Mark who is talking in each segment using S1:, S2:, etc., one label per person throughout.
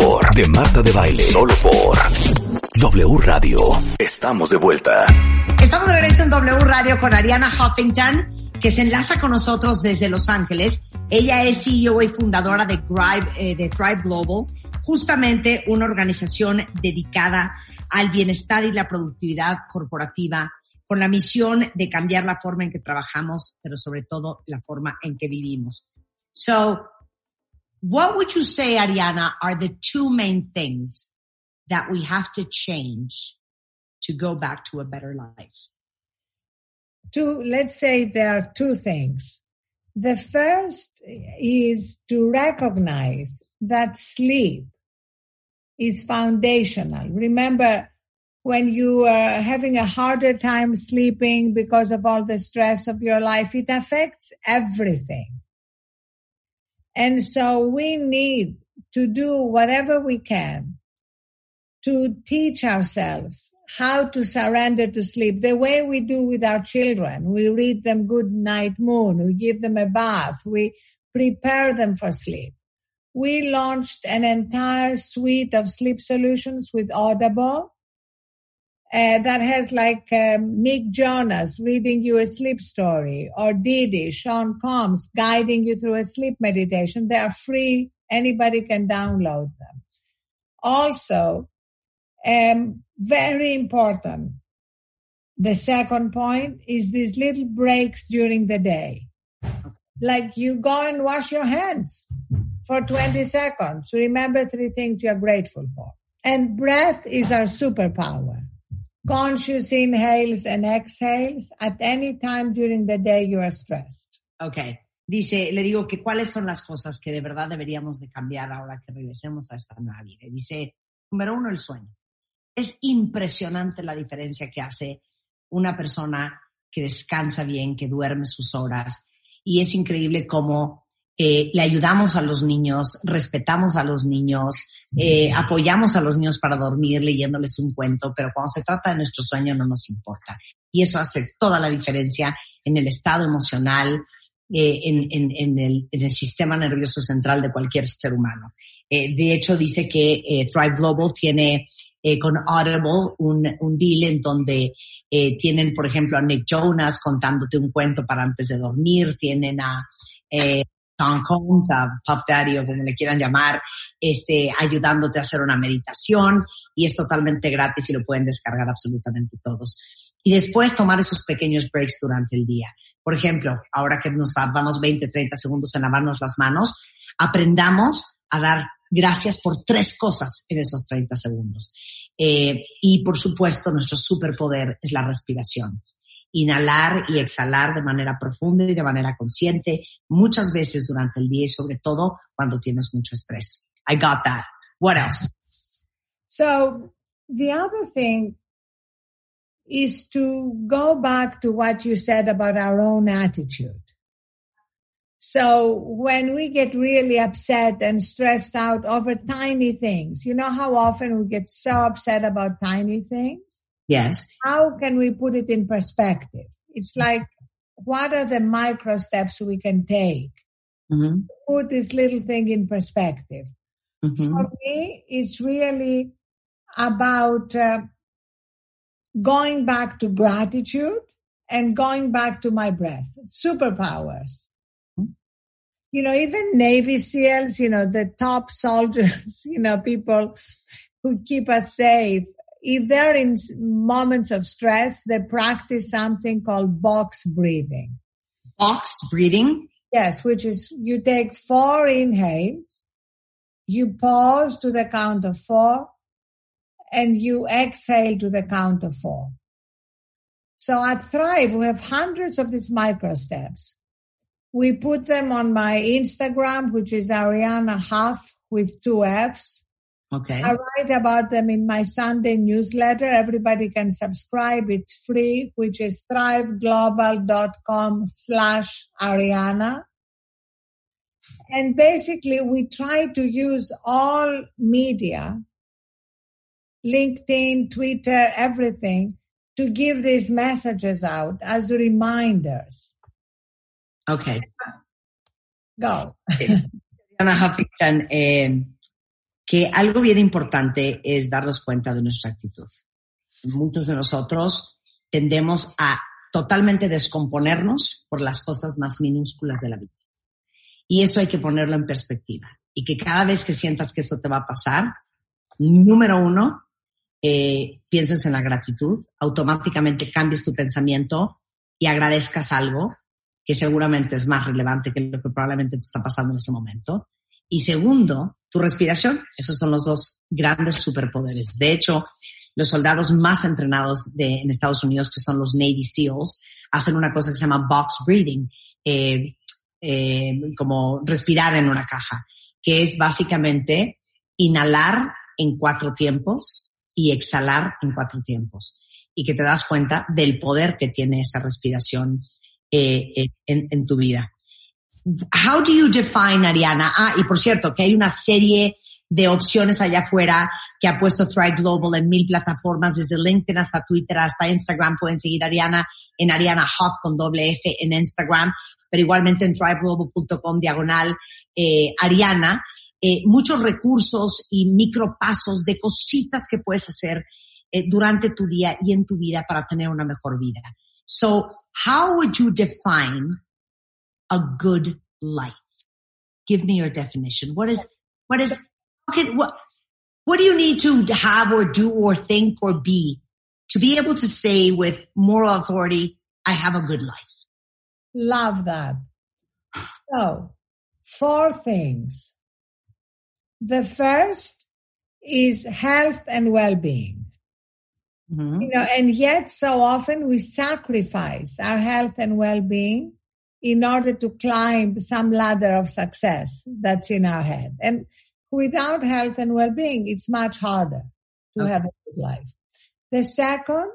S1: Mejor de Marta de Baile. Solo por W Radio. Estamos de vuelta.
S2: Estamos de regreso en W Radio con Ariana Huffington, que se enlaza con nosotros desde Los Ángeles. Ella es CEO y fundadora de Thrive, eh, de Thrive Global, justamente una organización dedicada al bienestar y la productividad corporativa con la misión de cambiar la forma en que trabajamos, pero sobre todo la forma en que vivimos. So, what would you say, Ariana, are the two main things that we have to change to go back to a better life?
S3: Two, let's say there are two things. The first is to recognize that sleep is foundational. Remember, when you are having a harder time sleeping because of all the stress of your life, it affects everything. And so we need to do whatever we can to teach ourselves how to surrender to sleep the way we do with our children. We read them good night moon. We give them a bath. We prepare them for sleep. We launched an entire suite of sleep solutions with Audible. Uh, that has like um, Nick Jonas reading you a sleep story or Didi, Sean Combs guiding you through a sleep meditation. They are free. Anybody can download them. Also, um, very important. The second point is these little breaks during the day. Like you go and wash your hands for 20 seconds. Remember three things you're grateful for. And breath is our superpower. Conscious inhales and exhales at any time during the day you are stressed.
S2: Okay. Dice, le digo que cuáles son las cosas que de verdad deberíamos de cambiar ahora que regresemos a esta nueva vida. Dice, número uno, el sueño. Es impresionante la diferencia que hace una persona que descansa bien, que duerme sus horas. Y es increíble cómo eh, le ayudamos a los niños, respetamos a los niños, eh, apoyamos a los niños para dormir leyéndoles un cuento, pero cuando se trata de nuestro sueño no nos importa. Y eso hace toda la diferencia en el estado emocional, eh, en, en, en, el, en, el, sistema nervioso central de cualquier ser humano. Eh, de hecho, dice que eh, Thrive Global tiene eh, con Audible un, un deal en donde eh, tienen, por ejemplo, a Nick Jonas contándote un cuento para antes de dormir, tienen a eh, Tom Combs, a Puff Daddy o como le quieran llamar, este, ayudándote a hacer una meditación y es totalmente gratis y lo pueden descargar absolutamente todos. Y después tomar esos pequeños breaks durante el día. Por ejemplo, ahora que nos vamos 20, 30 segundos en lavarnos las manos, aprendamos a dar gracias por tres cosas en esos 30 segundos. Eh, y por supuesto, nuestro superpoder es la respiración. Inhalar y exhalar de manera profunda y de manera consciente muchas veces durante el día y sobre todo cuando tienes mucho estrés. I got that. What else?
S3: So the other thing is to go back to what you said about our own attitude. So when we get really upset and stressed out over tiny things, you know how often we get so upset about tiny things?
S2: Yes.
S3: How can we put it in perspective? It's like, what are the micro steps we can take?
S2: Mm-hmm.
S3: Put this little thing in perspective.
S2: Mm-hmm.
S3: For me, it's really about uh, going back to gratitude and going back to my breath. Superpowers. You know, even Navy SEALs, you know, the top soldiers, you know, people who keep us safe. If they're in moments of stress, they practice something called box breathing.
S2: Box breathing?
S3: Yes, which is you take four inhales, you pause to the count of four, and you exhale to the count of four. So at Thrive, we have hundreds of these micro steps. We put them on my Instagram, which is Ariana Huff with two F's.
S2: Okay.
S3: I write about them in my Sunday newsletter. Everybody can subscribe. It's free, which is thriveglobal.com slash Ariana. And basically we try to use all media, LinkedIn, Twitter, everything to give these messages out as reminders.
S2: Okay.
S3: Go.
S2: Ana Huffington, eh, que algo bien importante es darnos cuenta de nuestra actitud. Muchos de nosotros tendemos a totalmente descomponernos por las cosas más minúsculas de la vida. Y eso hay que ponerlo en perspectiva. Y que cada vez que sientas que eso te va a pasar, número uno, eh, pienses en la gratitud, automáticamente cambies tu pensamiento y agradezcas algo que seguramente es más relevante que lo que probablemente te está pasando en ese momento. Y segundo, tu respiración. Esos son los dos grandes superpoderes. De hecho, los soldados más entrenados de, Estados Unidos, que son los Navy SEALs, hacen una cosa que se llama box breathing, eh, eh, como respirar en una caja, que es básicamente inhalar en cuatro tiempos y exhalar en cuatro tiempos. Y que te das cuenta del poder que tiene esa respiración eh, en tu vida. How do you define Ariana? Ah, y por cierto, que hay una serie de opciones allá afuera que ha puesto Thrive Global en mil plataformas, desde LinkedIn hasta Twitter, hasta Instagram. Pueden seguir Ariana en Ariana Huff con doble F en Instagram, pero igualmente en thriveglobal.com diagonal eh, Ariana. Eh, muchos recursos y micropasos de cositas que puedes hacer eh, durante tu día y en tu vida para tener una mejor vida. So, how would you define a good life? Give me your definition. What is, what is, okay, what, what do you need to have or do or think or be to be able to say with moral authority, I have a good life?
S3: Love that. So, four things. The first is health and well-being.
S2: Mhm.
S3: You know, and yet so often we sacrifice our health and well-being in order to climb some ladder of success that's in our head. And without health and well-being, it's much harder to
S2: Okay.
S3: have a good life. The second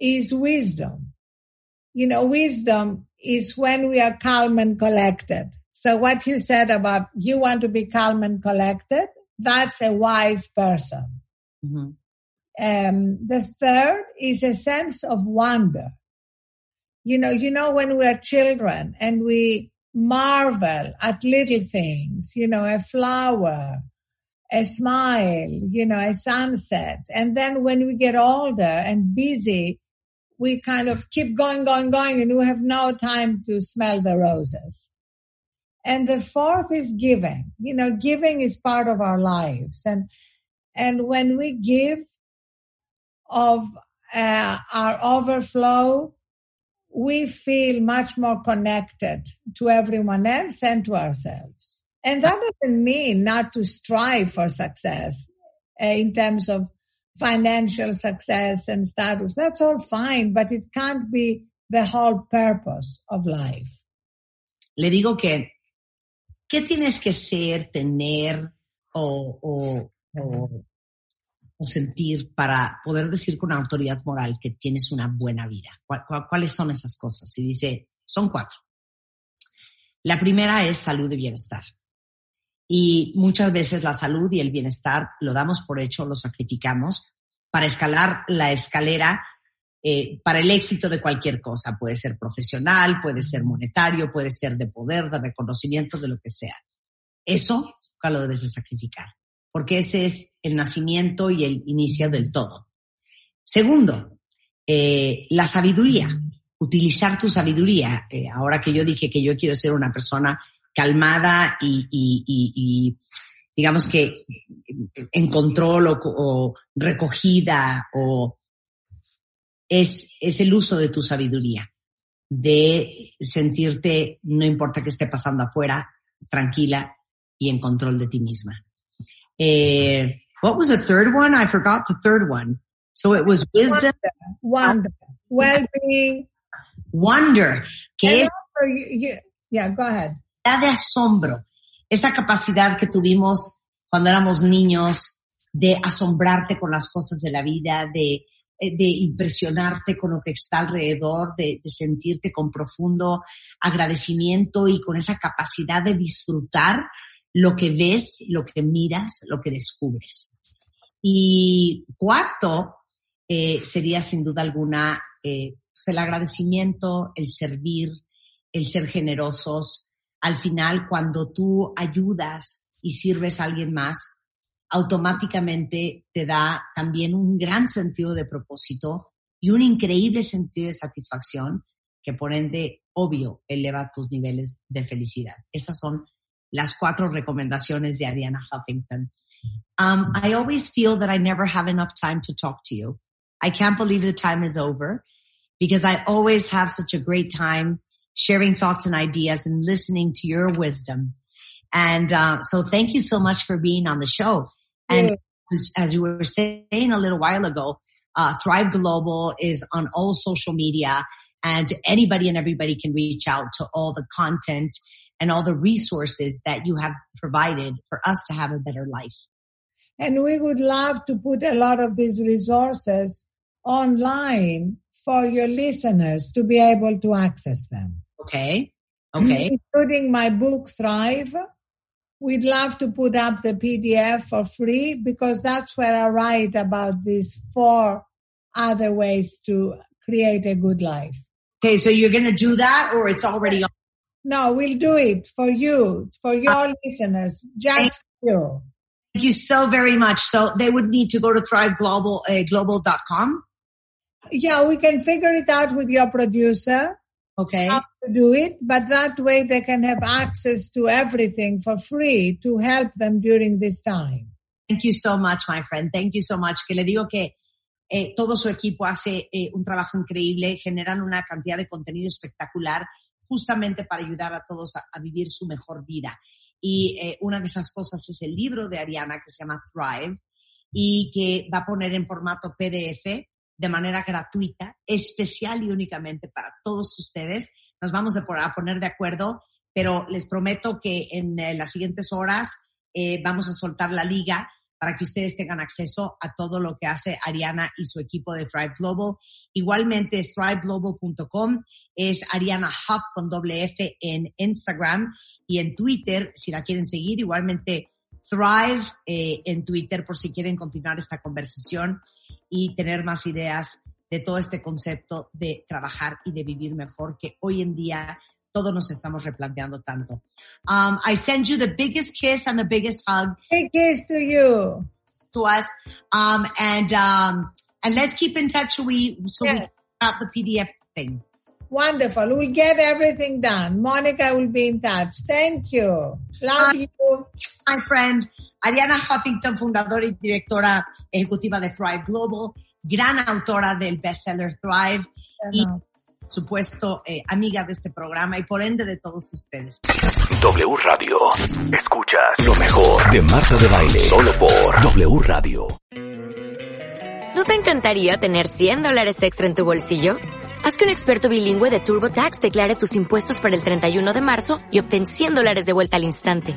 S3: is wisdom. You know, wisdom is when we are calm and collected. So what you said about you want to be calm and collected, that's a wise person.
S2: Mhm.
S3: Um, the third is a sense of wonder. You know, you know, when we're children and we marvel at little things, you know, a flower, a smile, you know, a sunset. And then when we get older and busy, we kind of keep going, going, going, and we have no time to smell the roses. And the fourth is giving. You know, giving is part of our lives. And, and when we give of uh, our overflow, we feel much more connected to everyone else and to ourselves. And that doesn't mean not to strive for success uh, in terms of financial success and status. That's all fine, but it can't be the whole purpose of life.
S2: Le digo que, ¿qué tienes que ser, tener o, o, o, o sentir para poder decir con autoridad moral que tienes una buena vida? ¿Cuál- cuál- ¿Cuáles son esas cosas? Y dice, son cuatro. La primera es salud y bienestar. Y muchas veces la salud y el bienestar lo damos por hecho, lo sacrificamos para escalar la escalera eh, para el éxito de cualquier cosa. Puede ser profesional, puede ser monetario, puede ser de poder, de reconocimiento, de lo que sea. Eso nunca lo debes de sacrificar, porque ese es el nacimiento y el inicio del todo. Segundo, eh, la sabiduría, utilizar tu sabiduría. Eh, ahora que yo dije que yo quiero ser una persona calmada y, y- y- digamos que en control o, o recogida o es, es el uso de tu sabiduría, de sentirte, no importa qué esté pasando afuera, tranquila y en control de ti misma. Eh, what was the third one? I forgot the third one. So it was wisdom,
S3: Wonder, well-being.
S2: wonder, que es
S3: you, you, Yeah, go ahead.
S2: de asombro, esa capacidad que tuvimos cuando éramos niños de asombrarte con las cosas de la vida, de, de impresionarte con lo que está alrededor, de, de sentirte con profundo agradecimiento y con esa capacidad de disfrutar lo que ves, lo que miras, lo que descubres. Y cuarto, eh, sería sin duda alguna eh, pues el agradecimiento, el servir, el ser generosos. Al final, cuando tú ayudas y sirves a alguien más, automáticamente te da también un gran sentido de propósito y un increíble sentido de satisfacción que por ende, obvio, eleva tus niveles de felicidad. Esas son las cuatro recomendaciones de Ariana Huffington. Um, I always feel that I never have enough time to talk to you. I can't believe the time is over because I always have such a great time sharing thoughts and ideas and listening to your wisdom. And uh, so thank you so much for being on the show. And as, as you were saying a little while ago, uh, Thrive Global is on all social media and anybody and everybody can reach out to all the content and all the resources that you have provided for us to have a better life.
S3: And we would love to put a lot of these resources online for your listeners to be able to access them.
S2: Okay. Okay.
S3: Including my book, Thrive. We'd love to put up the PDF for free because that's where I write about these four other ways to create a good life.
S2: Okay. So you're going to do that or it's already on?
S3: No, we'll do it for you, for your listeners, just for you.
S2: Thank you so very much. So they would need to go to thriveglobal, uh, global.com.
S3: Yeah, we can figure it out with your producer
S2: Okay.
S3: how to do it, but that way they can have access to everything for free to help them during this time.
S2: Thank you so much, my friend. Thank you so much. Que le digo que eh, todo su equipo hace eh, un trabajo increíble, generan una cantidad de contenido espectacular justamente para ayudar a todos a, vivir su mejor vida. Y eh, una de esas cosas es el libro de Ariana que se llama Thrive y que va a poner en formato PDF de manera gratuita, especial y únicamente para todos ustedes. Nos vamos a poner de acuerdo, pero les prometo que en eh, las siguientes horas eh, vamos a soltar la liga para que ustedes tengan acceso a todo lo que hace Ariana y su equipo de Thrive Global. Igualmente es thriveglobal.com, es Ariana Huff con doble F en Instagram y en Twitter, si la quieren seguir, igualmente Thrive eh, en Twitter por si quieren continuar esta conversación y tener más ideas de todo este concepto de trabajar y de vivir mejor que hoy en día todos nos estamos replanteando tanto. Um, I send you the biggest kiss and the biggest hug
S3: Big kiss to you.
S2: to us. Um, and, um, and let's keep in touch we, so we
S3: Yeah.
S2: can have the PDF thing.
S3: Wonderful. We'll get everything done. Monica will be in touch. Thank you. Love you.
S2: My friend, Ariana Huffington, fundadora y directora ejecutiva de Thrive Global, gran autora del bestseller Thrive y. por supuesto, eh, amiga de este programa y por ende de todos ustedes.
S1: W Radio. Escuchas lo mejor de Marta de Baile. Solo por W Radio.
S4: ¿No te encantaría tener 100 dólares extra en tu bolsillo? Haz que un experto bilingüe de TurboTax declare tus impuestos para el 31 de marzo y obtén 100 dólares de vuelta al instante.